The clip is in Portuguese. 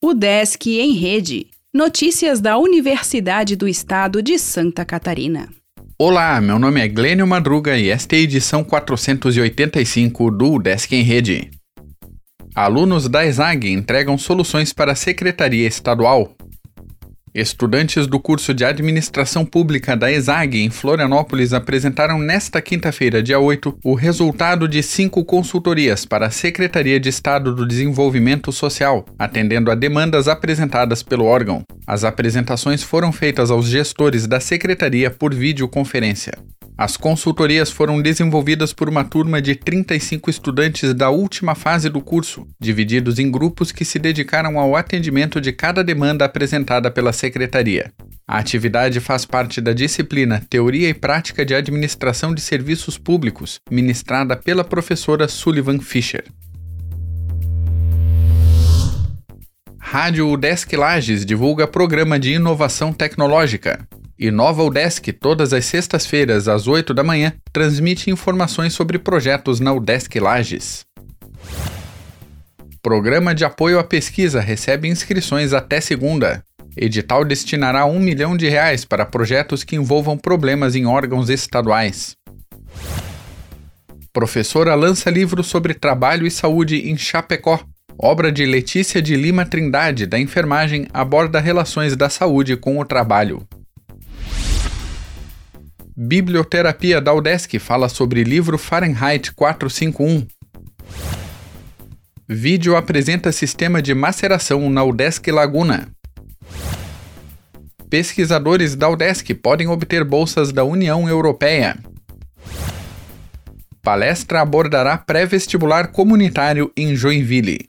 O Desk em Rede. Notícias da Universidade do Estado de Santa Catarina. Olá, meu nome é Glênio Madruga e esta é a edição 485 do Desk em Rede. Alunos da ESAG entregam soluções para a Secretaria Estadual. Estudantes do curso de Administração Pública da ESAG em Florianópolis apresentaram nesta quinta-feira, dia 8, o resultado de cinco consultorias para a Secretaria de Estado do Desenvolvimento Social, atendendo a demandas apresentadas pelo órgão. As apresentações foram feitas aos gestores da Secretaria por videoconferência. As consultorias foram desenvolvidas por uma turma de 35 estudantes da última fase do curso, divididos em grupos que se dedicaram ao atendimento de cada demanda apresentada pela Secretaria. A atividade faz parte da disciplina Teoria e Prática de Administração de Serviços Públicos, ministrada pela professora Sullivan Fisher. Rádio Desk Lages divulga programa de inovação tecnológica. Inova UDESC, todas as sextas-feiras, às 8 da manhã, transmite informações sobre projetos na UDESC Lages. Programa de apoio à pesquisa recebe inscrições até segunda. Edital destinará um milhão de reais para projetos que envolvam problemas em órgãos estaduais. Professora lança livro sobre trabalho e saúde em Chapecó. Obra de Letícia de Lima Trindade, da enfermagem, aborda relações da saúde com o trabalho. Biblioterapia da UDESC fala sobre livro Fahrenheit 451. Vídeo apresenta sistema de maceração na UDESC Laguna. Pesquisadores da UDESC podem obter bolsas da União Europeia. Palestra abordará pré-vestibular comunitário em Joinville.